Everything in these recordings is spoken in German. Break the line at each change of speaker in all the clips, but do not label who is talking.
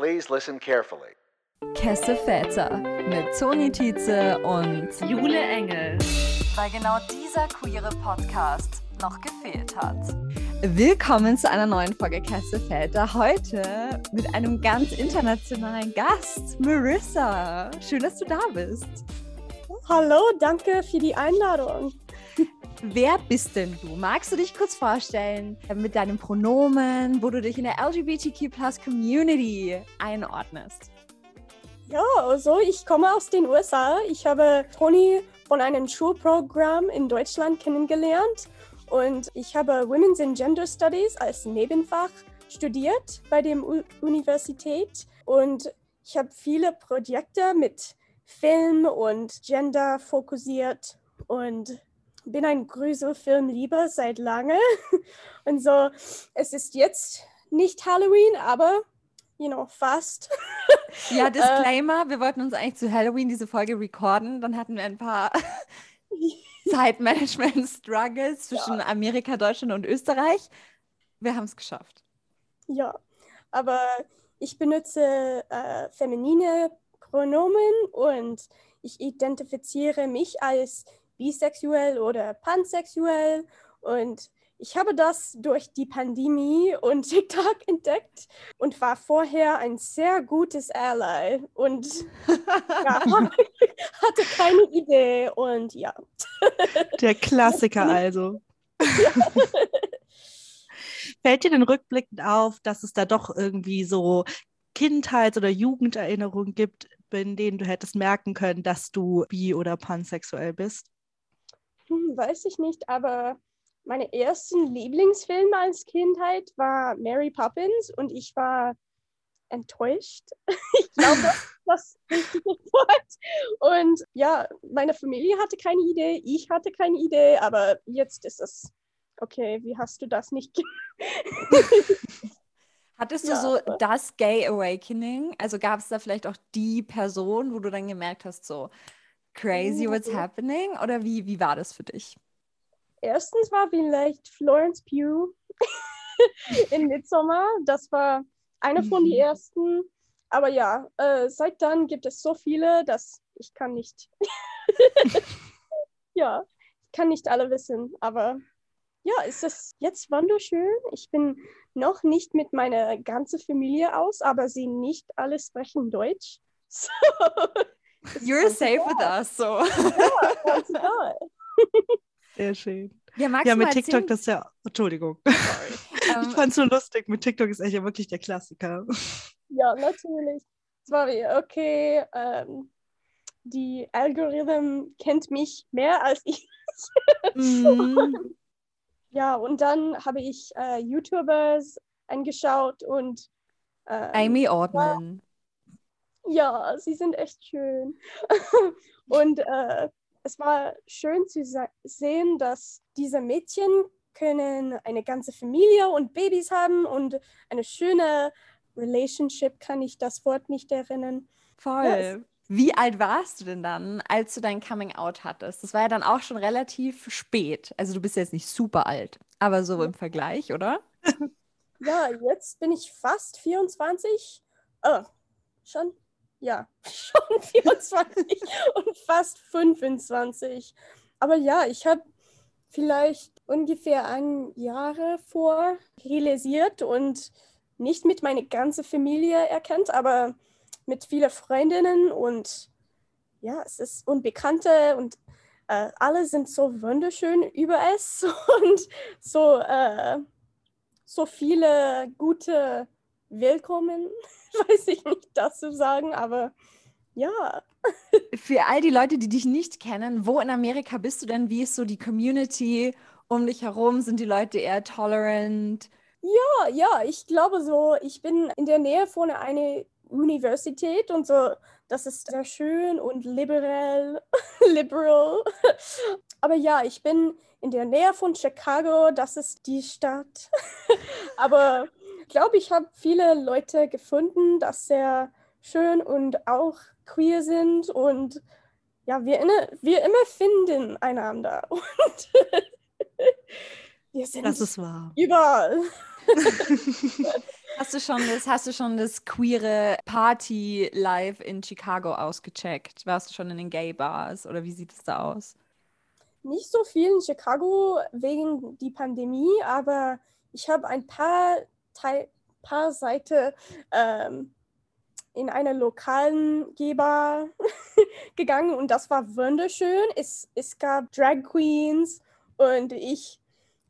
Please listen carefully.
Kesse Väter mit Toni Tietze und
Jule Engel.
Weil genau dieser queere Podcast noch gefehlt hat.
Willkommen zu einer neuen Folge Kesse Väter. Heute mit einem ganz internationalen Gast, Marissa. Schön, dass du da bist.
Hallo, danke für die Einladung.
Wer bist denn du? Magst du dich kurz vorstellen mit deinem Pronomen, wo du dich in der LGBTQ Community einordnest?
Ja, also ich komme aus den USA. Ich habe Toni von einem Schulprogramm in Deutschland kennengelernt und ich habe Women's and Gender Studies als Nebenfach studiert bei der Universität und ich habe viele Projekte mit Film und Gender fokussiert und bin ein Gruselfilmlieber seit lange. Und so, es ist jetzt nicht Halloween, aber, you know, fast.
Ja, äh, Disclaimer, wir wollten uns eigentlich zu Halloween diese Folge recorden. Dann hatten wir ein paar Zeitmanagement-Struggles zwischen ja. Amerika, Deutschland und Österreich. Wir haben es geschafft.
Ja, aber ich benutze äh, feminine Pronomen und ich identifiziere mich als bisexuell oder pansexuell. Und ich habe das durch die Pandemie und TikTok entdeckt und war vorher ein sehr gutes Ally und ja, hatte keine Idee und ja.
Der Klassiker also. Fällt dir denn rückblickend auf, dass es da doch irgendwie so Kindheits- oder Jugenderinnerungen gibt, in denen du hättest merken können, dass du bi- oder pansexuell bist?
Hm, weiß ich nicht, aber meine ersten Lieblingsfilme als Kindheit war Mary Poppins und ich war enttäuscht. ich glaube, das ist das richtige Wort. Und ja, meine Familie hatte keine Idee, ich hatte keine Idee, aber jetzt ist es okay, wie hast du das nicht?
Hattest du ja, so das Gay Awakening? Also gab es da vielleicht auch die Person, wo du dann gemerkt hast, so, crazy what's mhm. happening? Oder wie, wie war das für dich?
Erstens war vielleicht Florence Pugh in Midsommar. Das war eine von den mhm. ersten. Aber ja, äh, seit dann gibt es so viele, dass ich kann nicht. ja, ich kann nicht alle wissen. Aber ja, ist es jetzt wunderschön. Ich bin noch nicht mit meiner ganzen Familie aus, aber sie nicht alle sprechen Deutsch. So,
You're safe with us, so.
Ja.
Sehr schön.
Ja,
ja mit TikTok, erzählen? das ist ja. Entschuldigung. ich um, fand es so lustig. Mit TikTok ist echt ja wirklich der Klassiker.
Ja, natürlich. Es war wie, okay, ähm, die Algorithmen kennt mich mehr als ich. mm. ja, und dann habe ich äh, YouTubers angeschaut und
ähm, Amy Ordman.
Ja, sie sind echt schön. und äh, es war schön zu sehen, dass diese Mädchen können eine ganze Familie und Babys haben und eine schöne Relationship, kann ich das Wort nicht erinnern.
Voll. Ja, Wie alt warst du denn dann, als du dein Coming Out hattest? Das war ja dann auch schon relativ spät. Also du bist jetzt nicht super alt, aber so im Vergleich, oder?
Ja, jetzt bin ich fast 24. Oh, schon ja, schon 24 und fast 25. Aber ja, ich habe vielleicht ungefähr ein Jahre vor realisiert und nicht mit meiner ganzen Familie erkannt, aber mit vielen Freundinnen und ja, es ist Unbekannte und äh, alle sind so wunderschön über es und so, äh, so viele gute Willkommen weiß ich nicht das zu sagen, aber ja.
Für all die Leute, die dich nicht kennen, wo in Amerika bist du denn? Wie ist so die Community um dich herum? Sind die Leute eher tolerant?
Ja, ja, ich glaube so. Ich bin in der Nähe von einer Universität und so. Das ist sehr schön und liberal. liberal. Aber ja, ich bin in der Nähe von Chicago. Das ist die Stadt. Aber glaube, ich habe viele Leute gefunden, dass sehr schön und auch queer sind und ja, wir, inne, wir immer finden einander und wir sind
das ist wahr.
überall.
Hast du schon das, hast du schon das queere Party live in Chicago ausgecheckt? Warst du schon in den Gay Bars oder wie sieht es da aus?
Nicht so viel in Chicago wegen die Pandemie, aber ich habe ein paar, Teil, paar Seiten ähm, in einer lokalen Geber gegangen und das war wunderschön. Es, es gab Drag Queens und ich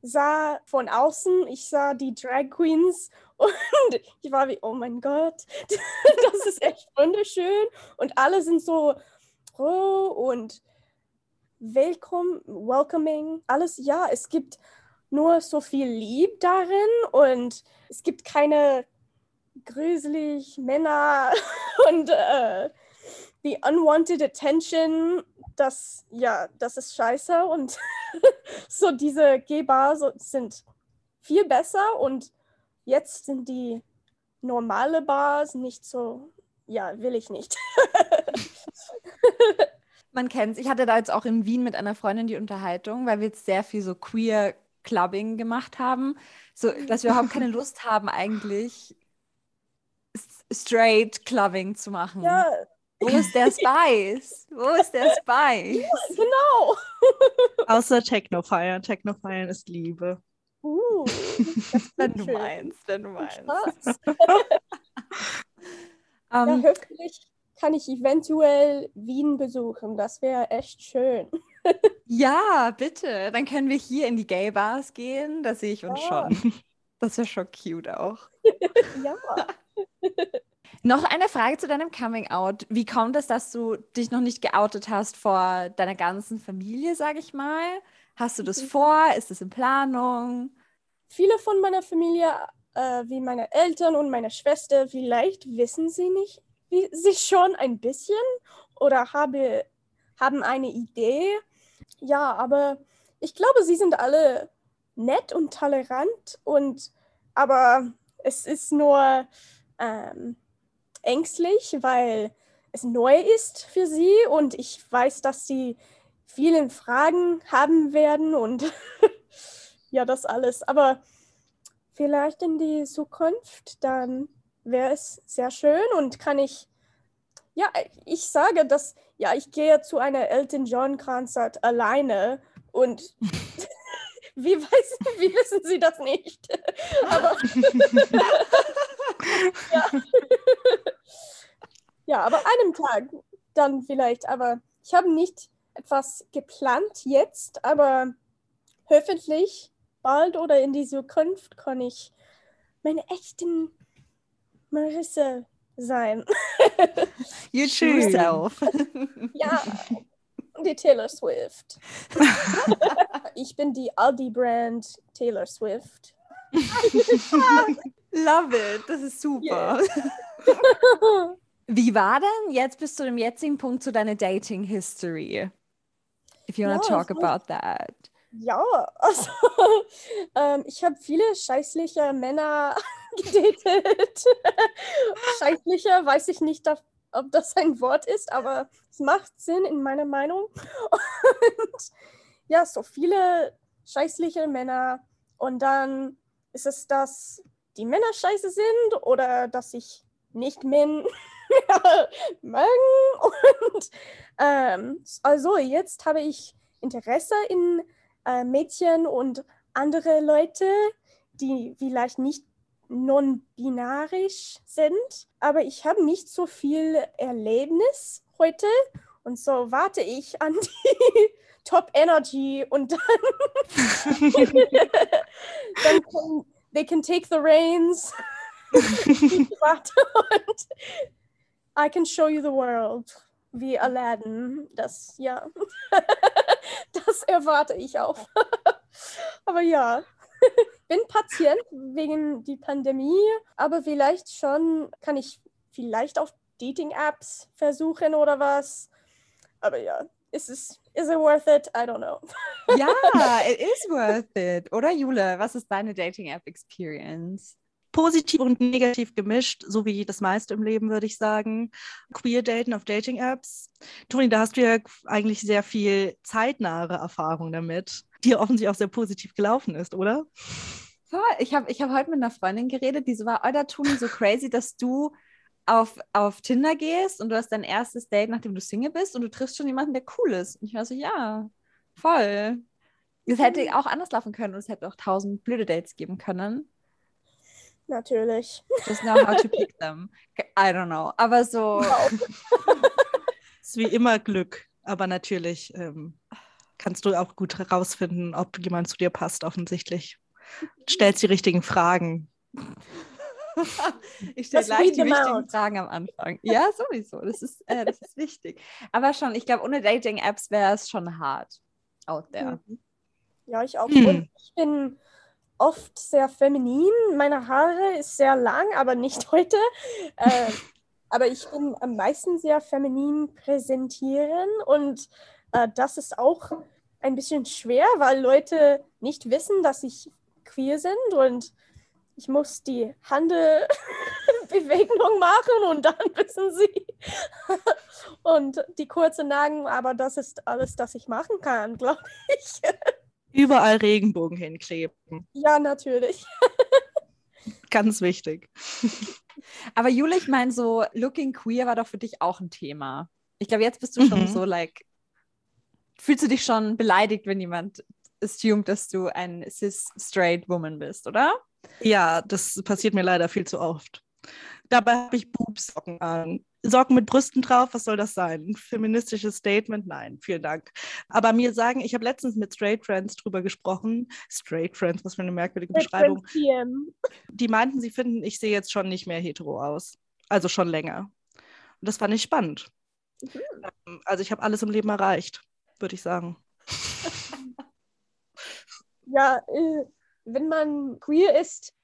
sah von außen, ich sah die Drag Queens und ich war wie, oh mein Gott, das ist echt wunderschön und alle sind so roh und welcome, welcoming, alles, ja, es gibt nur so viel Lieb darin und es gibt keine gruselig Männer und äh, die unwanted attention, das, ja, das ist scheiße und so diese G-Bar so, sind viel besser und jetzt sind die normale Bars nicht so, ja, will ich nicht.
Man kennt es. Ich hatte da jetzt auch in Wien mit einer Freundin die Unterhaltung, weil wir jetzt sehr viel so queer Clubbing gemacht haben, so dass wir überhaupt keine Lust haben eigentlich straight Clubbing zu machen.
Ja,
Wo ist der Spice? Wo ist der Spice?
genau.
Außer Techno feiern. Techno feiern ist Liebe.
Uh,
Wenn du
schön.
meinst, wenn du meinst. Ähm,
ja, hoffentlich kann ich eventuell Wien besuchen. Das wäre echt schön.
Ja, bitte. Dann können wir hier in die Gay Bars gehen. Da sehe ich uns
Ja.
schon. Das wäre schon cute auch.
Ja.
Noch eine Frage zu deinem Coming Out. Wie kommt es, dass du dich noch nicht geoutet hast vor deiner ganzen Familie, sage ich mal? Hast du das
Mhm.
vor? Ist es in Planung?
Viele von meiner Familie, äh, wie meine Eltern und meine Schwester, vielleicht wissen sie nicht, wie, sie schon ein bisschen oder habe, haben eine Idee. Ja, aber ich glaube, sie sind alle nett und tolerant und aber es ist nur ähm, ängstlich, weil es neu ist für sie und ich weiß, dass sie vielen Fragen haben werden und ja, das alles. Aber vielleicht in die Zukunft, dann wäre es sehr schön und kann ich, ja, ich sage, dass, ja, ich gehe zu einer Elton John Konzert alleine und wie, weiß, wie wissen Sie das nicht? Aber ja. ja, aber einem Tag dann vielleicht, aber ich habe nicht etwas geplant jetzt, aber hoffentlich bald oder in die Zukunft kann ich meine echten Marissa sein.
You
Schön.
true self.
Ja, die Taylor Swift. ich bin die Aldi-Brand Taylor Swift.
Love it. Das ist super. Wie war denn jetzt bis zu dem jetzigen Punkt zu deiner Dating History? If you want to
Ja,
talk about that.
Ja, also ähm, ich habe viele scheißliche Männer gedatet. scheißliche, weiß ich nicht, ob- das ein Wort ist, aber es macht Sinn in meiner Meinung. Und ja, so viele scheißliche Männer. Und dann ist es, dass die Männer scheiße sind oder dass ich nicht Männer mag. Und ähm, also jetzt habe ich Interesse in äh, Mädchen und andere Leute, die vielleicht nicht non-binarisch sind. Aber ich habe nicht so viel Erlebnis heute und so warte ich an die Top Energy und dann, dann kann, they can take the reins. und I can show you the world. Wie Aladdin. Das, ja. das erwarte ich auch. aber ja. Bin Patient wegen die Pandemie, aber vielleicht schon kann ich vielleicht auf Dating-Apps versuchen oder was. Aber ja, ist es is it worth it? I don't know.
Ja, it is worth it. Oder Jule, was ist deine Dating-App-Experience?
Positiv und negativ gemischt, so wie das meiste im Leben, würde ich sagen. Queer Daten auf Dating-Apps. Toni, da hast du ja eigentlich sehr viel zeitnahe Erfahrung damit, die offensichtlich auch sehr positiv gelaufen ist, oder?
Voll. Ich habe ich hab heute mit einer Freundin geredet, die so war, Alter, Toni, so crazy, dass du auf, auf Tinder gehst und du hast dein erstes Date, nachdem du Single bist und du triffst schon jemanden, der cool ist. Und ich war so, ja, voll. Es hätte auch anders laufen können und es hätte auch tausend blöde Dates geben können.
Natürlich.
Just know how to pick them. I don't know. Aber so,
ist wie immer Glück, aber natürlich ähm, kannst du auch gut herausfinden, ob jemand zu dir passt, offensichtlich. Stellst die richtigen Fragen.
ich stelle gleich die wichtigen
out.
Fragen am Anfang. Ja, sowieso. Das ist, äh, das ist wichtig. Aber schon, ich glaube, ohne Dating-Apps wäre es schon hart out there.
Ja, ich auch.
Hm.
Und ich bin oft sehr feminin. Meine Haare ist sehr lang, aber nicht heute. äh, aber ich bin am meisten sehr feminin präsentieren und äh, das ist auch ein bisschen schwer, weil Leute nicht wissen, dass ich queer sind und ich muss die Handebewegung machen und dann wissen sie. und die kurzen Nagen, aber das ist alles, das ich machen kann, glaube ich.
Überall Regenbogen hinkleben.
Ja, natürlich.
Ganz wichtig.
Aber Jule, ich meine, so looking queer war doch für dich auch ein Thema. Ich glaube, jetzt bist du schon
Mhm.
so, like, fühlst du dich schon beleidigt, wenn jemand assumed, dass du ein cis-straight woman bist, oder?
Ja, das passiert mir leider viel zu oft. Dabei habe ich Boobsocken an. Socken mit Brüsten drauf, was soll das sein? Ein feministisches Statement? Nein, vielen Dank. Aber mir sagen, ich habe letztens mit Straight Friends drüber gesprochen. Straight Friends, was für eine merkwürdige Beschreibung. Die meinten, sie finden, ich sehe jetzt schon nicht mehr hetero aus. Also schon länger. Und das fand ich spannend. Ähm, Also ich habe alles im Leben erreicht, würde ich sagen.
Ja, äh, wenn man queer ist,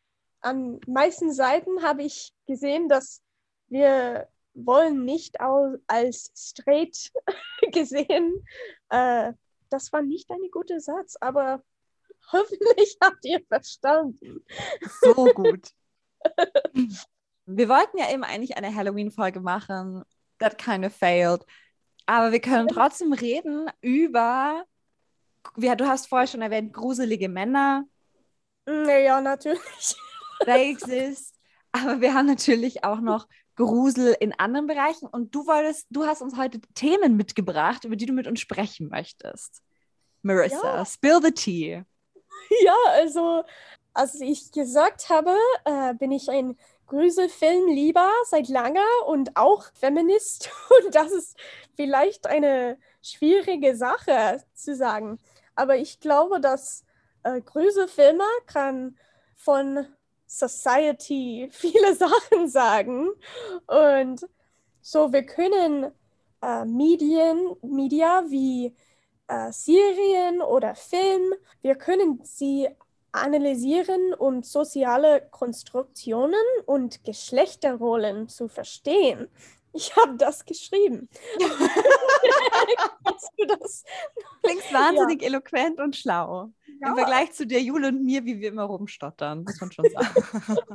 an meisten Seiten habe ich gesehen, dass wir wollen nicht als straight gesehen. Äh, das war nicht ein guter Satz, aber hoffentlich habt ihr verstanden.
So gut. wir wollten ja eben eigentlich eine Halloween-Folge machen. That kind of failed. Aber wir können trotzdem reden über, ja, du hast vorher schon erwähnt, gruselige Männer.
Naja, natürlich.
They exist. Aber wir haben natürlich auch noch Grusel in anderen Bereichen. Und du wolltest, du hast uns heute Themen mitgebracht, über die du mit uns sprechen möchtest. Marissa,
Ja.
spill the tea.
Ja, also, als ich gesagt habe, äh, bin ich ein Gruselfilmlieber seit langer und auch Feminist. Und das ist vielleicht eine schwierige Sache zu sagen. Aber ich glaube, dass äh, Gruselfilme kann von Society viele Sachen sagen. Und so, wir können äh, Medien, Media wie äh, Serien oder Film, wir können sie analysieren, um soziale Konstruktionen und Geschlechterrollen zu verstehen. Ich habe das geschrieben. Kannst du das?
Klingst wahnsinnig eloquent und schlau. Im Vergleich zu der Jule und mir, wie wir immer rumstottern, muss man schon sagen.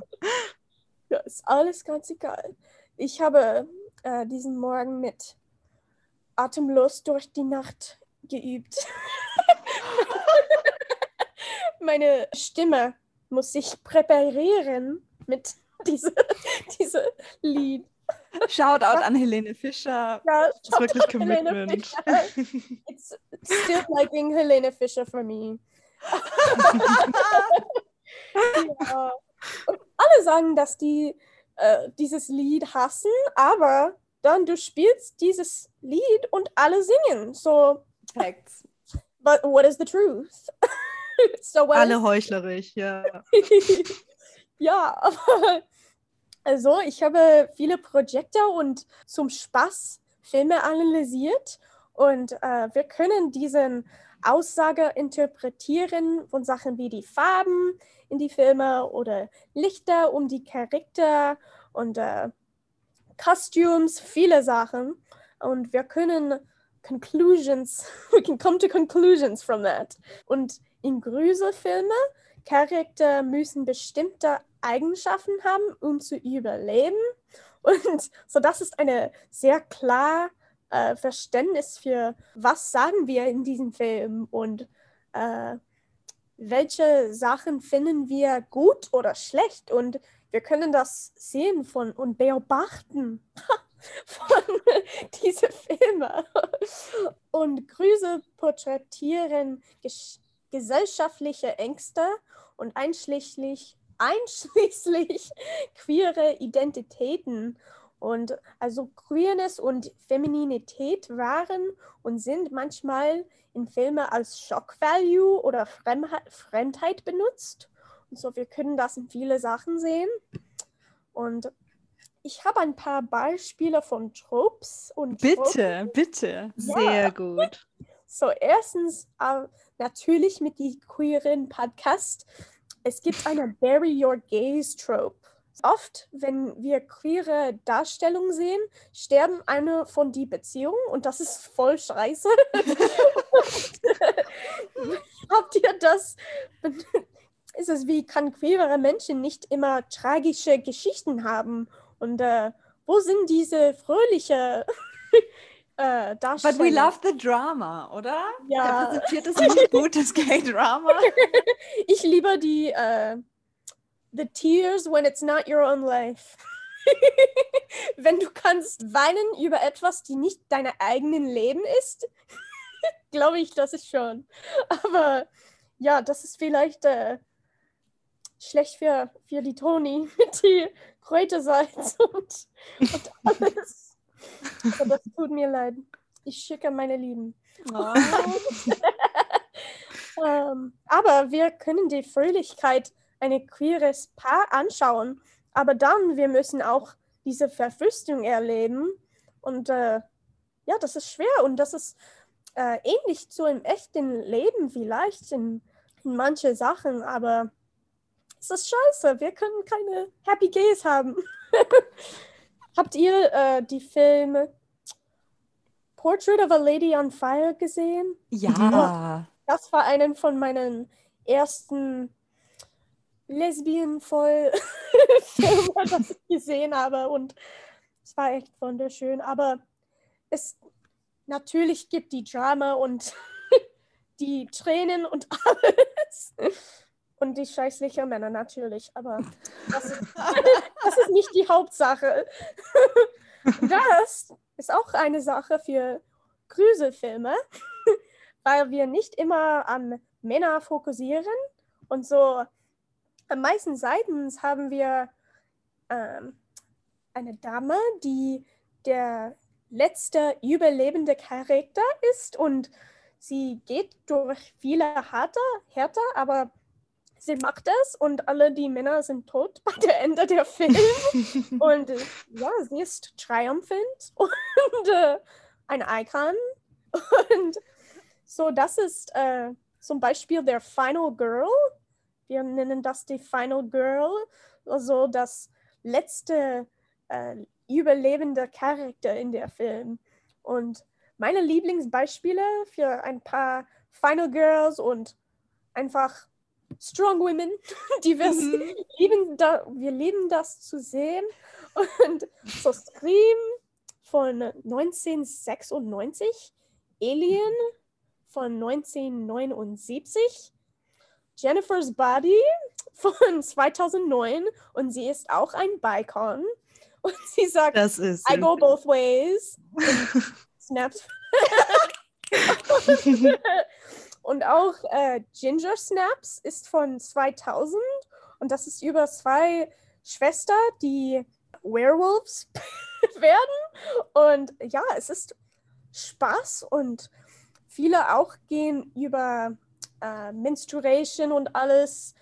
Ja, ist alles ganz egal. Ich habe äh, diesen Morgen mit Atemlos durch die Nacht geübt. Meine Stimme muss sich präparieren mit diesem diese Lied.
Shoutout an Helene Fischer.
Ja,
Das ist wirklich Commitment.
It's still liking Helene Fischer for me. Ja. Und alle sagen, dass die äh, dieses Lied hassen, aber dann du spielst dieses Lied und alle singen. So,
Facts.
but what is the truth? so
Alle
is-
heuchlerisch, ja.
ja, aber also ich habe viele Projekte und zum Spaß Filme analysiert und äh, wir können diesen Aussage interpretieren von Sachen wie die Farben in die Filme oder Lichter um die Charakter und äh, Costumes, viele Sachen und wir können conclusions, we can come to conclusions from that. Und in Gruselfilme Charakter müssen bestimmte Eigenschaften haben, um zu überleben. Und so das ist eine sehr klar äh, Verständnis für, was sagen wir in diesem Film und äh, welche Sachen finden wir gut oder schlecht und wir können das sehen von und beobachten von diese Filme. Und Grüße porträtieren ges gesellschaftliche Ängste und einschließlich, einschließlich queere Identitäten. Und also Queerness und Femininität waren und sind manchmal in Filmen als Shock Value oder Fremdheit, benutzt. Und so, wir können das in viele Sachen sehen. Und ich habe ein paar Beispiele von Tropes und
Bitte,
Tropen.
bitte.
Sehr gut.
So, erstens äh, natürlich mit die queeren Podcast. Es gibt eine Bury Your Gaze Trope. Oft, wenn wir queere Darstellungen sehen, sterben eine von die Beziehungen und das ist voll scheiße. Habt ihr das? Ist es wie, kann queere Menschen nicht immer tragische Geschichten haben? Und äh, wo sind diese fröhliche äh,
But
Darstellungen?
we love the drama, oder?
Ja.
Repräsentiert das nicht gut, das Gay-Drama?
Ich liebe die äh, The Tears when it's not your own life. Wenn du kannst weinen über etwas, die nicht deine eigenen Leben ist, glaube ich, das ist schon. Aber ja, das ist vielleicht äh, schlecht für, für die Toni mit die Kräutersalz und, und alles. Aber das tut mir leid. Ich schicke meine Lieben.
Oh.
Ähm, aber wir können die Fröhlichkeit ein queeres Paar anschauen. Aber dann, wir müssen auch diese Verwüstung erleben. Und äh, ja, das ist schwer und das ist äh, ähnlich zu im echten Leben vielleicht in, in manche Sachen. Aber es ist scheiße. Wir können keine Happy Gays haben. Habt ihr äh, die Filme Portrait of a Lady on Fire gesehen?
Ja.
Das war einen von meinen ersten lesbienvoll Filme, das ich gesehen habe. Und es war echt wunderschön. Aber es natürlich gibt die Drama und die Tränen und alles. Und die scheißlichen Männer natürlich. Aber das ist, das ist nicht die Hauptsache. Das ist auch eine Sache für Gruselfilme, weil wir nicht immer an Männer fokussieren. Und so am meisten Seitens haben wir ähm, eine Dame, die der letzte überlebende Charakter ist und sie geht durch viele harte, Härte, aber sie macht es und alle die Männer sind tot bei der Ende der Film. und äh, ja, sie ist triumphant und äh, ein Icon. Und so, das ist äh, zum Beispiel der Final Girl. Wir nennen das die Final Girl, also das letzte äh, überlebende Charakter in der Film. Und meine Lieblingsbeispiele für ein paar Final Girls und einfach Strong Women, die wir
Mhm.
lieben, da, wir lieben das zu sehen. Und so Scream von 1996, Alien von 1979, Jennifer's Body von 2009 und sie ist auch ein Bicon. Und sie sagt,
Das ist.
I go both ways. Und Snaps. und auch äh, Ginger Snaps ist von 2000 und das ist über zwei Schwestern, die Werewolves werden. Und ja, es ist Spaß und viele auch gehen über äh, Menstruation und alles.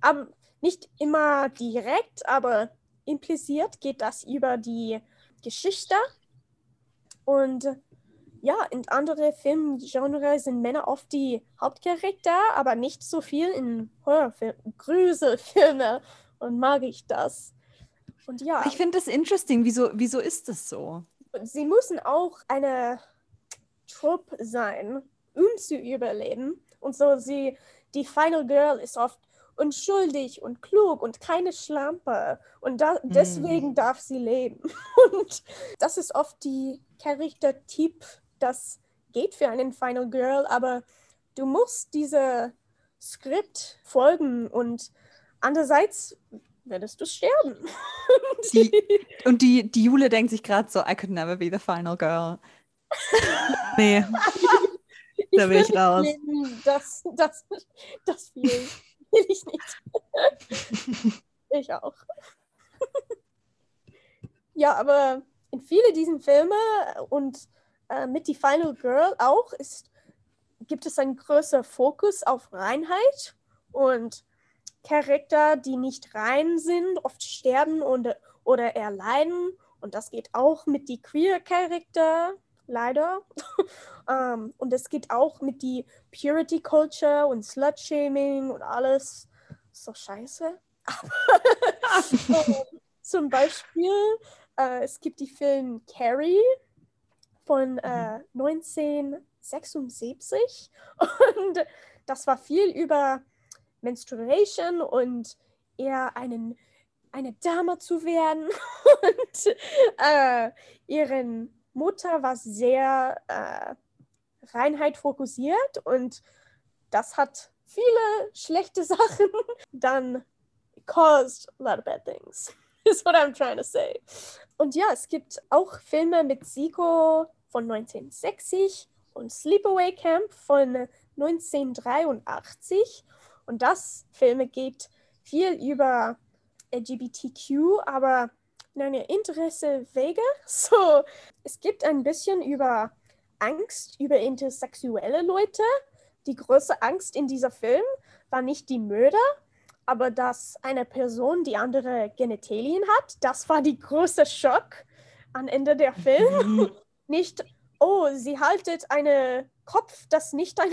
Aber nicht immer direkt, aber impliziert geht das über die Geschichte. Und ja, in anderen Filmgenres sind Männer oft die Hauptcharakter, aber nicht so viel in Horrorfilmen, Gruselfilme. Und mag ich das. Und ja,
Ich finde das interesting. Wieso, wieso ist das so?
sie müssen auch eine Truppe sein, um zu überleben. Und so sie, die Final Girl ist oft unschuldig und klug und keine Schlampe. Und da, deswegen darf sie leben. Und das ist oft die Charaktertyp, das geht für einen Final Girl, aber du musst diese Skript folgen und andererseits würdest du sterben.
Die, und die, die Jule denkt sich gerade so, I could never be the final girl.
Nee, da will ich raus.
nicht leben. Das, das, das will, will ich nicht. ich auch. ja, aber in viele diesen Filme und äh, mit die Final Girl auch ist, gibt es einen größeren Fokus auf Reinheit und Charakter, die nicht rein sind, oft sterben und, oder erleiden. Und das geht auch mit die Queer-Charakter, leider. ähm, und es geht auch mit die Purity Culture und Slut-Shaming und alles. Doch scheiße. Ähm, Zum Beispiel, äh, es gibt die Film Carrie von äh, 1976 und das war viel über Menstruation und eher einen, eine Dame zu werden und äh, ihren Mutter war sehr äh, Reinheit fokussiert und das hat viele schlechte Sachen dann caused a lot of bad things. Is what I'm trying to say. Und ja, es gibt auch Filme mit Siko von 1960 und Sleepaway Camp von 1983. Und das Filme geht viel über LGBTQ, aber in eine Interesse Wege. So, es gibt ein bisschen über Angst über intersexuelle Leute. Die größte Angst in dieser Film war nicht die Mörder, aber dass eine Person die andere Genitalien hat. Das war die größte Schock am Ende der Film. nicht, oh, sie haltet einen Kopf, das nicht ein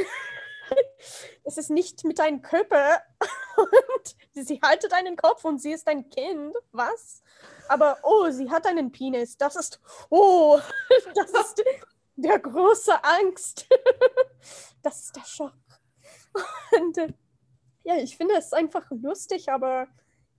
es ist nicht mit deinem Körper und sie haltet einen Kopf und sie ist ein Kind. Was? Aber oh, sie hat einen Penis. Das ist oh, das ist der große Angst. das ist der Schock. Und äh, ja, ich finde es einfach lustig, aber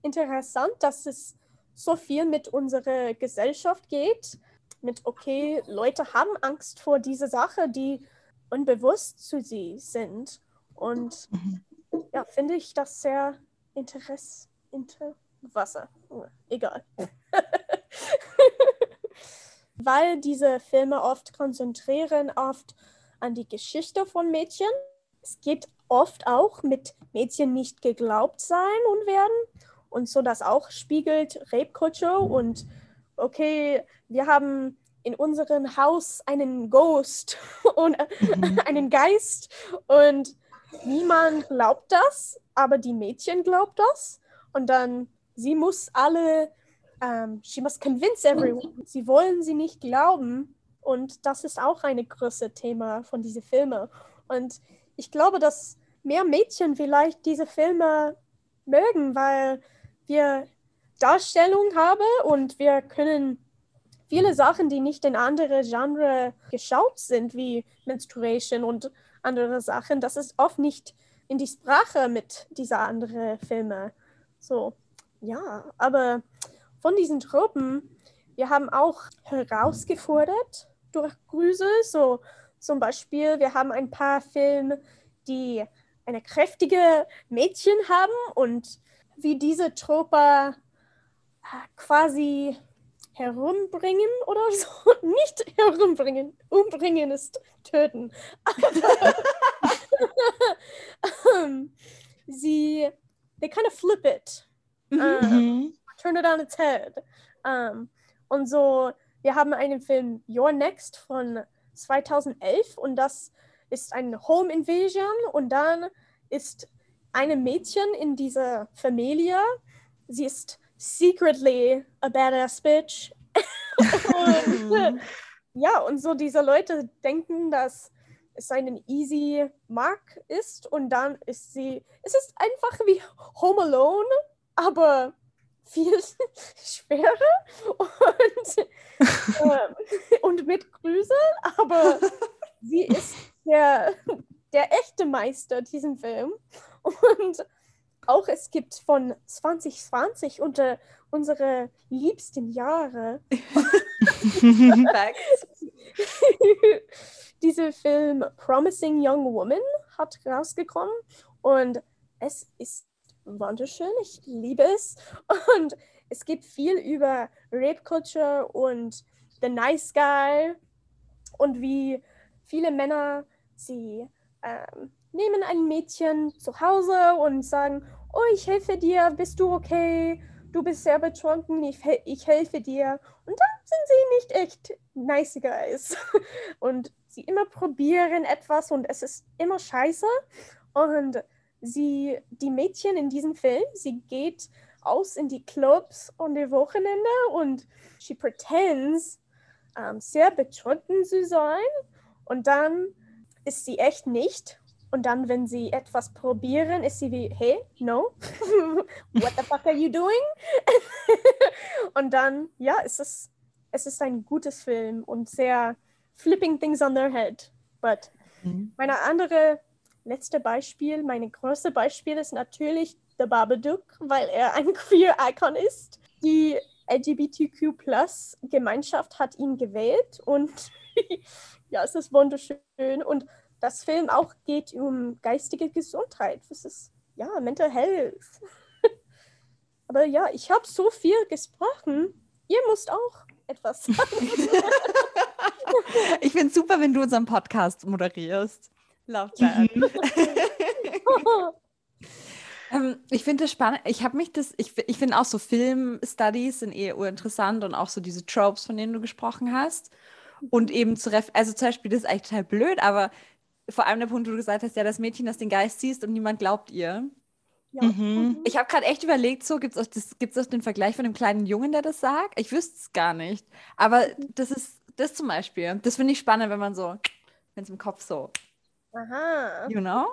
interessant, dass es so viel mit unserer Gesellschaft geht. Mit okay, Leute haben Angst vor dieser Sache, die unbewusst zu sie sind. Und ja, finde ich das sehr interess inter Wasser. Egal. Weil diese Filme oft konzentrieren oft an die Geschichte von Mädchen. Es geht oft auch mit Mädchen nicht geglaubt sein und werden. Und so das auch spiegelt Rape Culture und okay, wir haben in unserem Haus einen Ghost und
Mhm.
einen Geist und niemand glaubt das, aber die Mädchen glaubt das und dann sie muss alle ähm, she must convince everyone. Sie wollen sie nicht glauben und das ist auch ein großes Thema von diesen Filmen und ich glaube, dass mehr Mädchen vielleicht diese Filme mögen, weil wir Darstellung haben und wir können viele Sachen, die nicht in andere Genre geschaut sind, wie Menstruation und andere Sachen, das ist oft nicht in die Sprache mit dieser anderen Filme. So, ja, aber von diesen Tropen, wir haben auch herausgefordert durch Grüße, so zum Beispiel, wir haben ein paar Filme, die eine kräftige Mädchen haben und wie diese Trope äh, quasi herumbringen oder so. Nicht herumbringen. Umbringen ist töten. Aber ähm, sie, they kind of flip it. Ähm,
Mhm.
turn it on its head. Ähm, und so, wir haben einen Film Your Next von 2011 und das ist eine Home Invasion und dann ist eine Mädchen in dieser Familie. Sie ist secretly a badass bitch. und, äh, ja, und so diese Leute denken, dass es einen easy Mark ist und dann ist sie, es ist einfach wie Home Alone, aber viel schwerer und, ähm, und mit Grüße, aber sie ist der, der echte Meister diesem Film und auch es gibt von 2020 unter unsere liebsten Jahre. Dieser Film Promising Young Woman hat rausgekommen Und es ist wunderschön. Ich liebe es. Und es gibt viel über Rape Culture und The Nice Guy und wie viele Männer sie ähm, nehmen ein Mädchen zu Hause und sagen, oh, ich helfe dir, bist du okay? Du bist sehr betrunken, ich, ich helfe dir. Und dann sind sie nicht echt nice guys. Und sie immer probieren etwas und es ist immer scheiße. Und sie, die Mädchen in diesem Film, sie geht aus in die Clubs an die Wochenende und she pretends ähm, sehr betrunken zu sein. Und dann ist sie echt nicht. Und dann, wenn sie etwas probieren, ist sie wie, hey, no, what the fuck are you doing? und dann, ja, es ist, es ist ein gutes Film und sehr flipping things on their head. But
Mhm.
meine andere letzte Beispiel, meine größte Beispiel ist natürlich The Babadook, weil er ein queer Icon ist. Die LGBTQ-Plus-Gemeinschaft hat ihn gewählt und ja, es ist wunderschön. Und das Film auch geht um geistige Gesundheit. Das ist ja Mental Health. Aber ja, ich habe so viel gesprochen. Ihr müsst auch etwas sagen.
Ich finde es super, wenn du unseren Podcast moderierst. Love that. Ähm, ich finde das spannend. Ich habe mich das, ich, ich finde auch so Film-Studies sind eh urinteressant und auch so diese Tropes, von denen du gesprochen hast. Und eben zu ref also zum Beispiel, das ist eigentlich total blöd, aber vor allem der Punkt, wo du gesagt hast, ja, das Mädchen, das den Geist siehst und niemand glaubt ihr.
ja.
Mhm.
Ich habe gerade echt überlegt, so gibt es auch, das- gibt's auch den Vergleich von dem kleinen Jungen, der das sagt? Ich wüsste es gar nicht. Aber das ist das zum Beispiel. Das finde ich spannend, wenn man so, wenn es im Kopf so,
Aha.
you know?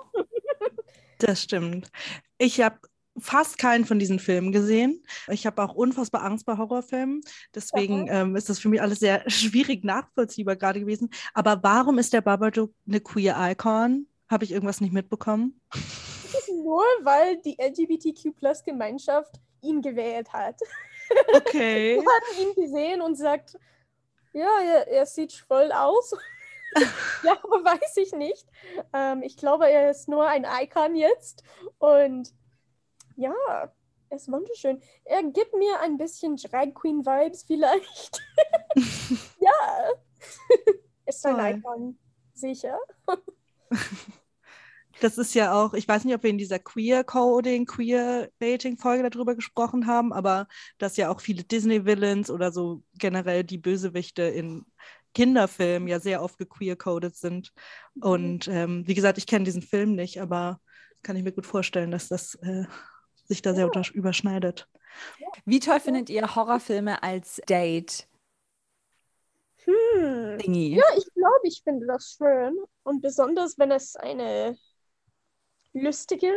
Das stimmt. Ich habe fast keinen von diesen Filmen gesehen. Ich habe auch unfassbar Angst bei Horrorfilmen. Deswegen ähm, ist das für mich alles sehr schwierig nachvollziehbar gerade gewesen. Aber warum ist der Babadook eine queer Icon? Habe ich irgendwas nicht mitbekommen?
Nur weil die LGBTQ-Plus-Gemeinschaft ihn gewählt hat.
Okay.
Hat ihn gesehen und sagt, ja, er, er sieht voll aus. ja, aber weiß ich nicht. Ähm, ich glaube, er ist nur ein Icon jetzt. Und ja, er ist wunderschön. Er gibt mir ein bisschen Drag Queen Vibes vielleicht. ja. ist ein. Icon, sicher.
Das ist ja auch, ich weiß nicht, ob wir in dieser Queer-Coding, Queer-Dating-Folge darüber gesprochen haben, aber dass ja auch viele Disney-Villains oder so generell die Bösewichte in Kinderfilmen ja sehr oft gequeer-coded sind. Und ähm, wie gesagt, ich kenne diesen Film nicht, aber kann ich mir gut vorstellen, dass das äh, sich da sehr unter- überschneidet.
Wie toll findet ihr Horrorfilme als Date?
Hm.
Dingy.
Ja, ich glaube, ich finde das schön. Und besonders, wenn es eine lustige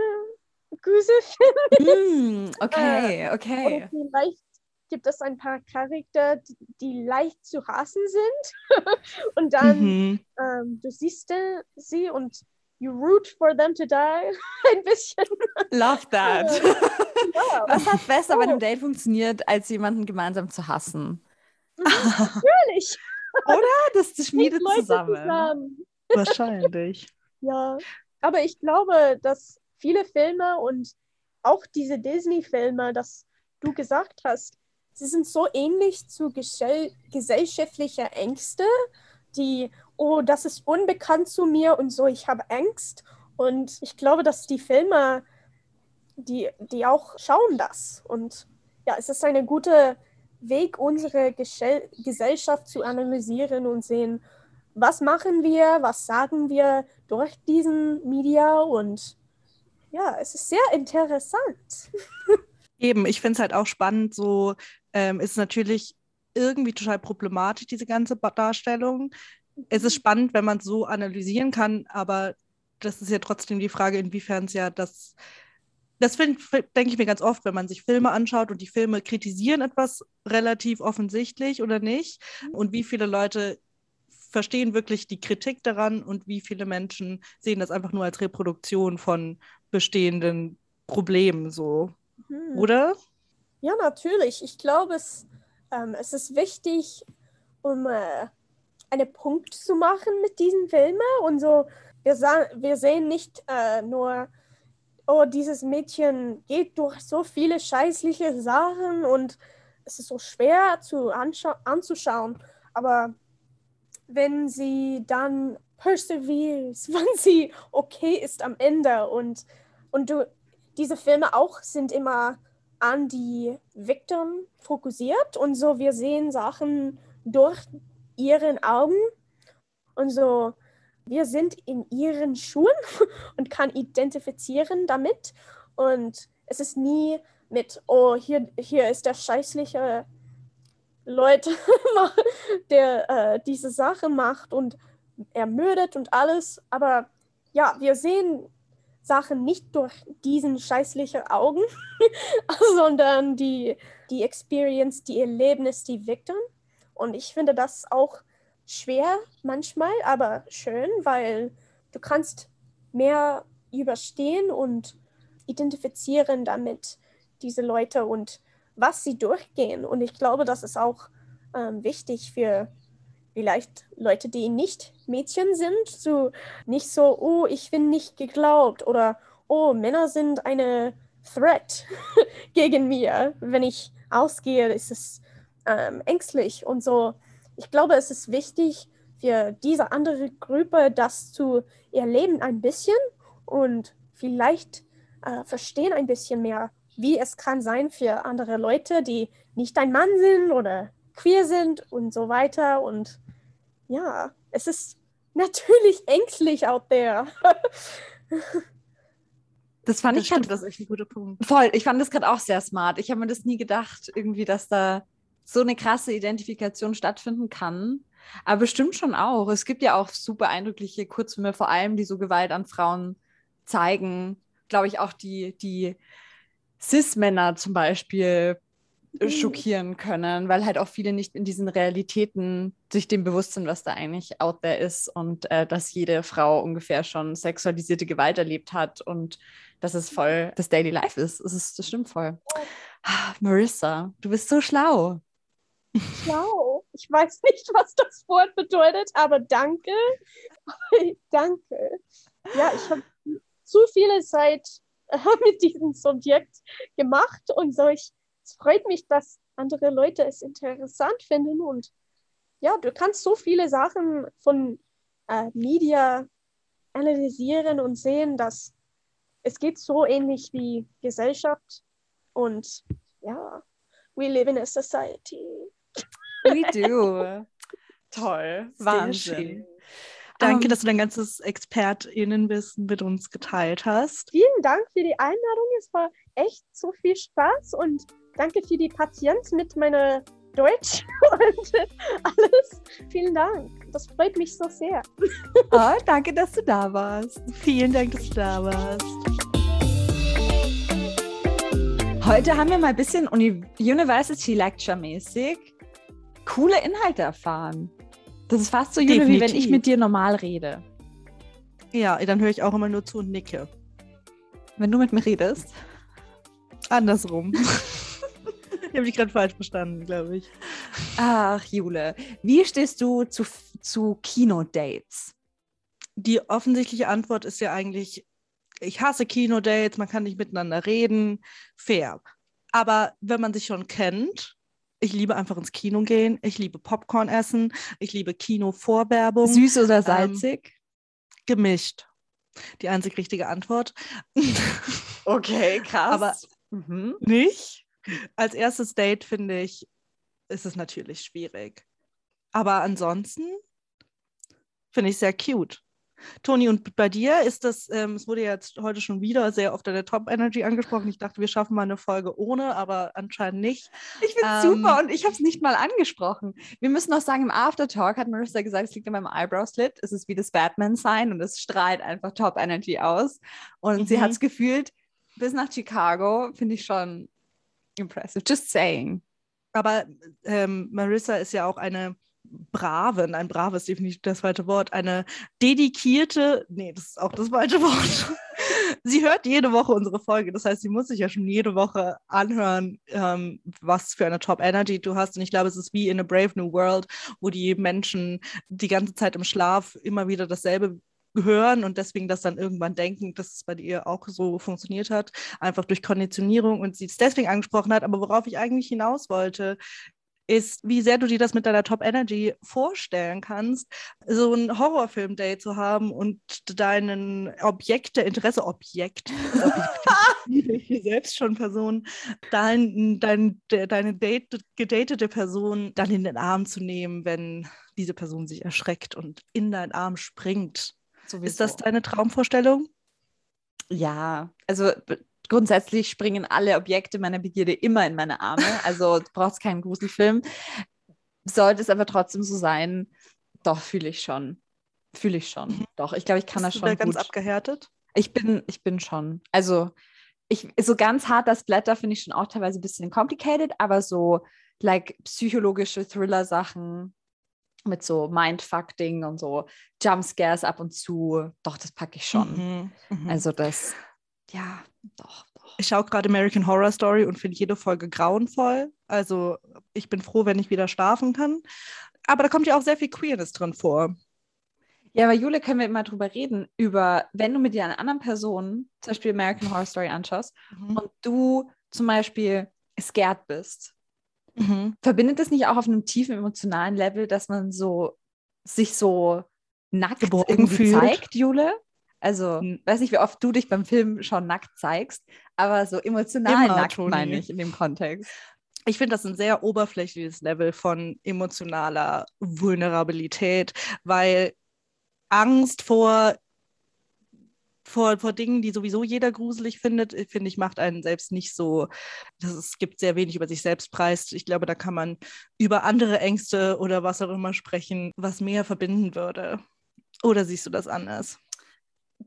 Gruselfilm
Hm, okay,
Oder
okay.
vielleicht gibt es ein paar Charakter, die, die leicht zu hassen sind. und dann
Mhm.
ähm, du siehst äh, sie und you root for them to die. ein bisschen.
Love that.
Ja,
Was hat besser bei
Oh.
einem Date funktioniert, als jemanden gemeinsam zu hassen?
natürlich.
Das, das schmiedet zusammen.
zusammen.
Wahrscheinlich.
Ja, aber ich glaube, dass viele Filme und auch diese Disney-Filme, das du gesagt hast, sie sind so ähnlich zu gesell gesellschaftlicher Ängste, die, oh, das ist unbekannt zu mir und so, ich habe Angst. Und ich glaube, dass die Filme, die, die auch schauen das. Und ja, es ist ein guter Weg, unsere Gesell Gesellschaft zu analysieren und sehen, was machen wir, was sagen wir durch diesen Media und ja, es ist sehr interessant.
Eben, ich finde es halt auch spannend, so ähm, ist natürlich irgendwie total problematisch, diese ganze Darstellung. Es ist spannend, wenn man es so analysieren kann, aber das ist ja trotzdem die Frage, inwiefern es ja das, das denke ich mir ganz oft, wenn man sich Filme anschaut und die Filme kritisieren etwas relativ offensichtlich oder nicht und wie viele Leute verstehen wirklich die Kritik daran und wie viele Menschen sehen das einfach nur als Reproduktion von bestehenden Problemen so,
Hm.
oder?
Ja, natürlich. Ich glaube, es, ähm, es ist wichtig, um äh, einen Punkt zu machen mit diesen Filmen und so. Wir, wir sehen nicht äh, nur oh, dieses Mädchen geht durch so viele scheißliche Sachen und es ist so schwer zu anzuschauen. Aber wenn sie dann perseveres, wenn sie okay ist am Ende und, und du, diese Filme auch sind immer an die Victim fokussiert und so wir sehen Sachen durch ihren Augen und so wir sind in ihren Schuhen und kann identifizieren damit und es ist nie mit oh hier hier ist der scheißliche Leute, der äh, diese Sache macht und ermürdet und alles. Aber ja, wir sehen Sachen nicht durch diesen scheißlichen Augen, sondern die, die Experience, die Erlebnis, die Victim. Und ich finde das auch schwer manchmal, aber schön, weil du kannst mehr überstehen und identifizieren damit diese Leute und was sie durchgehen. Und ich glaube, das ist auch ähm, wichtig für vielleicht Leute, die nicht Mädchen sind, so nicht so, oh, ich bin nicht geglaubt oder oh, Männer sind eine Threat gegen mir. Wenn ich ausgehe, ist es ähm, ängstlich und so. Ich glaube, es ist wichtig für diese andere Gruppe, das zu erleben ein bisschen und vielleicht äh, verstehen ein bisschen mehr, wie es kann sein für andere Leute, die nicht ein Mann sind oder queer sind und so weiter. Und ja, es ist natürlich ängstlich out there.
Das fand
Das
ich grad
stimmt, das ist echt ein guter Punkt.
voll. Ich fand das gerade auch sehr smart. Ich habe mir das nie gedacht, irgendwie, dass da so eine krasse Identifikation stattfinden kann. Aber bestimmt schon auch. Es gibt ja auch super eindrückliche Kurzfilme, vor allem, die so Gewalt an Frauen zeigen. Glaube ich auch die, die Cis-Männer zum Beispiel äh, schockieren können, weil halt auch viele nicht in diesen Realitäten sich dem bewusst sind, was da eigentlich out there ist und äh, dass jede Frau ungefähr schon sexualisierte Gewalt erlebt hat und dass es voll das Daily Life ist. Das, ist, das stimmt voll. Ah, Marissa, du bist so schlau.
Schlau. Ich weiß nicht, was das Wort bedeutet, aber danke. danke. Ja, ich habe zu viele Zeit äh, mit diesem Subjekt gemacht und so. Ich, es freut mich, dass andere Leute es interessant finden und ja, du kannst so viele Sachen von äh, Media analysieren und sehen, dass es geht so ähnlich wie Gesellschaft und ja, we live in a society.
We do. Toll. Wahnsinn.
Danke,
Ähm,
dass du dein ganzes ExpertInnenwissen mit uns geteilt hast.
Vielen Dank für die Einladung. Es war echt so viel Spaß und danke für die Patienz mit meiner Deutsch und alles. Vielen Dank. Das freut mich so sehr.
Oh, danke, dass du da warst.
Vielen Dank, dass du da warst.
Heute haben wir mal ein bisschen Uni University Lecture mäßig coole Inhalte erfahren. Das ist fast so, Jule, wie wenn ich mit dir normal rede.
Ja, dann höre ich auch immer nur zu und nicke.
Wenn du mit mir redest.
Andersrum. ich habe dich gerade falsch verstanden, glaube ich.
Ach, Jule, wie stehst du zu, zu Kinodates?
Die offensichtliche Antwort ist ja eigentlich, ich hasse Kinodates, man kann nicht miteinander reden, fair. Aber wenn man sich schon kennt, ich liebe einfach ins Kino gehen, ich liebe Popcorn essen, ich liebe Kinovorwerbung.
Süß oder salzig?
Gemischt. Die einzig richtige Antwort.
okay, krass.
Aber
mhm.
nicht. Als erstes Date finde ich, ist es natürlich schwierig. Aber ansonsten finde ich sehr cute. Toni, und bei dir ist das, ähm, es wurde ja jetzt heute schon wieder sehr oft deine Top Energy angesprochen. Ich dachte, wir schaffen mal eine Folge ohne, aber anscheinend nicht.
Ich finde es
Ähm,
super und ich habe es nicht mal angesprochen. Wir müssen noch sagen, im Aftertalk hat Marissa gesagt, es liegt an meinem Eyebrow-Slit. Es ist wie das Batman-Sign und es strahlt einfach Top Energy aus. Und sie
Mhm.
hat es gefühlt bis nach Chicago, finde ich schon impressive. Just saying.
Aber ähm, Marissa ist ja auch eine brave, ein braves definitiv das falsche Wort, eine dedikierte, nee, das ist auch das falsche Wort. sie hört jede Woche unsere Folge, das heißt, sie muss sich ja schon jede Woche anhören, ähm, was für eine Top Energy du hast. Und ich glaube, es ist wie in a Brave New World, wo die Menschen die ganze Zeit im Schlaf immer wieder dasselbe hören und deswegen das dann irgendwann denken, dass es bei ihr auch so funktioniert hat, einfach durch Konditionierung und sie es deswegen angesprochen hat. Aber worauf ich eigentlich hinaus wollte, ist, wie sehr du dir das mit deiner Top Energy vorstellen kannst, so ein Horrorfilm-Date zu haben und deinen Objekte, Interesse, Objekt, selbst schon Person, dein, dein, deine date, gedatete Person dann in den Arm zu nehmen, wenn diese Person sich erschreckt und in deinen Arm springt. Sowieso. Ist das deine Traumvorstellung?
Ja, also grundsätzlich springen alle Objekte meiner Begierde immer in meine Arme. Also du brauchst keinen Gruselfilm. Sollte es aber trotzdem so sein, doch fühle ich schon. Fühle ich schon. Mhm. Doch, ich glaube, ich kann Bist das schon.
Du da ganz abgehärtet?
Ich bin, ich bin schon. Also, ich, so ganz hart das Blätter finde ich schon auch teilweise ein bisschen complicated, aber so like psychologische Thriller-Sachen mit so Mindfuck-Ding und so Jumpscares ab und zu, doch, das packe ich schon. Mhm, mhm. Also das, ja, doch, doch.
Ich schaue gerade American Horror Story und finde jede Folge grauenvoll. Also ich bin froh, wenn ich wieder schlafen kann. Aber da kommt ja auch sehr viel Queerness drin vor.
Ja, aber Jule, können wir immer drüber reden, über, wenn du mit dir einer anderen Person, zum Beispiel American Horror Story anschaust, mhm. und du zum Beispiel scared bist, mhm. verbindet das nicht auch auf einem tiefen emotionalen Level, dass man so sich so nackt Geborgen irgendwie fühlt. zeigt, Jule? Also, hm. weiß nicht, wie oft du dich beim Film schon nackt zeigst, aber so emotional Immer, nackt Toni. meine ich in dem Kontext.
Ich finde das ein sehr oberflächliches Level von emotionaler Vulnerabilität, weil Angst vor, vor, vor Dingen, die sowieso jeder gruselig findet, äh, finde ich, macht einen selbst nicht so. Das, es gibt sehr wenig über sich selbst preist. Ich glaube, da kann man über andere Ängste oder was auch immer sprechen, was mehr verbinden würde. Oder siehst du das anders?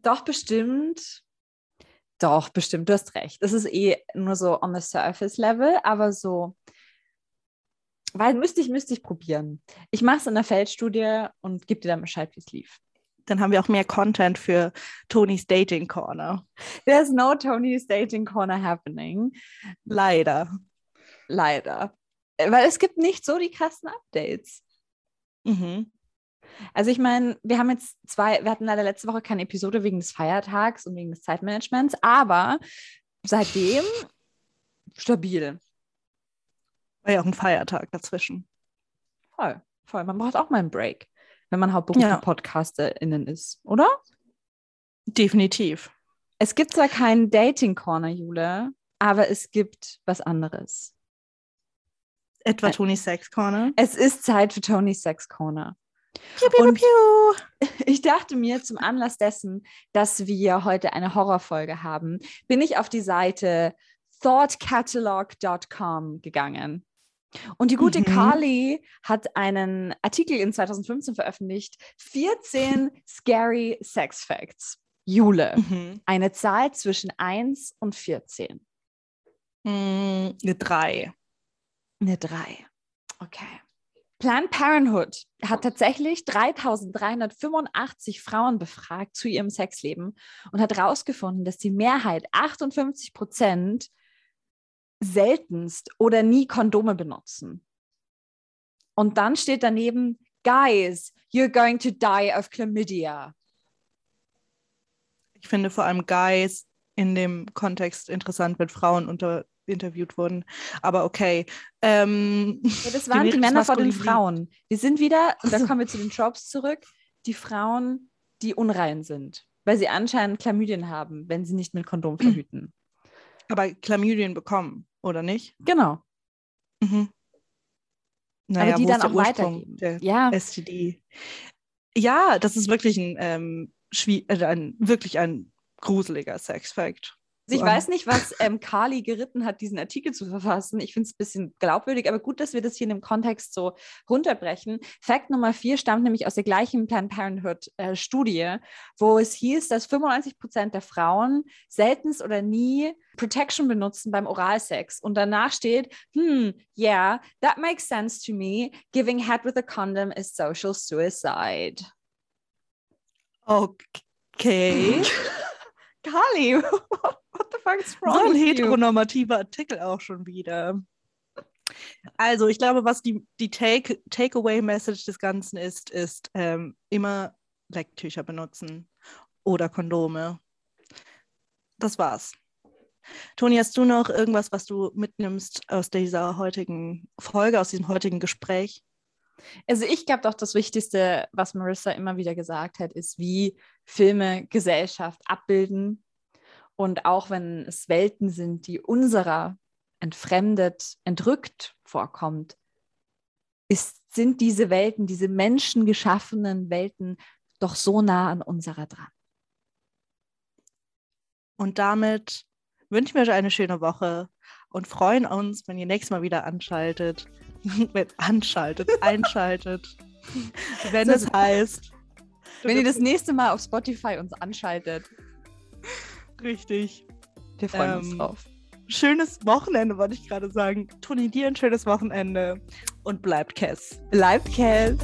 Doch, bestimmt. Doch, bestimmt, du hast recht. Das ist eh nur so on the surface level, aber so, weil müsste ich, müsste ich probieren. Ich mache es in der Feldstudie und gebe dir dann Bescheid, wie es lief.
Dann haben wir auch mehr Content für Tonys Dating Corner.
There's no Tonys Dating Corner happening.
Leider.
Leider. Weil es gibt nicht so die krassen Updates. Mhm. Also ich meine, wir haben jetzt zwei, wir hatten leider letzte Woche keine Episode wegen des Feiertags und wegen des Zeitmanagements, aber seitdem stabil.
War ja auch ein Feiertag dazwischen.
Voll, voll. Man braucht auch mal einen Break, wenn man hauptberuflich ja. PodcasterInnen ist, oder?
Definitiv.
Es gibt zwar keinen Dating-Corner, Jule, aber es gibt was anderes.
Etwa Tony Sex Corner?
Es ist Zeit für Tony Sex Corner.
Piu, piu, und piu.
ich dachte mir zum Anlass dessen, dass wir heute eine Horrorfolge haben, bin ich auf die Seite thoughtcatalog.com gegangen. Und die gute mhm. Carly hat einen Artikel in 2015 veröffentlicht, 14 scary Sex Facts. Jule, mhm. eine Zahl zwischen 1 und 14.
Mhm, eine 3.
Eine 3. Okay. Planned Parenthood hat tatsächlich 3385 Frauen befragt zu ihrem Sexleben und hat herausgefunden, dass die Mehrheit, 58 Prozent, seltenst oder nie Kondome benutzen. Und dann steht daneben, Guys, you're going to die of chlamydia.
Ich finde vor allem Guys in dem Kontext interessant, wenn Frauen unter interviewt wurden. Aber okay. Ähm,
ja, das waren die Männer vor den Frauen. Wir sind wieder, und dann kommen wir zu den Tropes zurück, die Frauen, die unrein sind, weil sie anscheinend Chlamydien haben, wenn sie nicht mit Kondom verhüten.
Aber Chlamydien bekommen, oder nicht?
Genau. Mhm.
Naja, Aber die dann auch weitergeben. Der ja. STD. Ja, das ist wirklich ein, ähm, äh, ein wirklich ein gruseliger Sexfact.
Also ich weiß nicht, was ähm, Carly geritten hat, diesen Artikel zu verfassen. Ich finde es ein bisschen glaubwürdig, aber gut, dass wir das hier in dem Kontext so runterbrechen. Fakt Nummer vier stammt nämlich aus der gleichen Planned Parenthood-Studie, äh, wo es hieß, dass 95 Prozent der Frauen seltenst oder nie Protection benutzen beim Oralsex. Und danach steht, hm, yeah, that makes sense to me. Giving head with a condom is social suicide.
Okay.
Carly, what wrong?
So ein heteronormativer Artikel auch schon wieder. Also, ich glaube, was die, die Take, Takeaway-Message des Ganzen ist, ist ähm, immer Lecktücher benutzen. oder Kondome. Das war's. Toni, hast du noch irgendwas, was du mitnimmst aus dieser heutigen Folge, aus diesem heutigen Gespräch?
Also ich glaube doch, das Wichtigste, was Marissa immer wieder gesagt hat, ist, wie Filme Gesellschaft abbilden. Und auch wenn es Welten sind, die unserer entfremdet, entrückt vorkommt, ist, sind diese Welten, diese menschengeschaffenen Welten doch so nah an unserer dran.
Und damit wünschen wir euch eine schöne Woche und freuen uns, wenn ihr nächstes Mal wieder anschaltet. wenn anschaltet, einschaltet. wenn es heißt.
Wenn ihr das nächste Mal auf Spotify uns anschaltet.
Richtig.
Wir freuen ähm, uns drauf.
Schönes Wochenende, wollte ich gerade sagen. Toni, dir ein schönes Wochenende und bleibt Cass.
Bleibt Cass.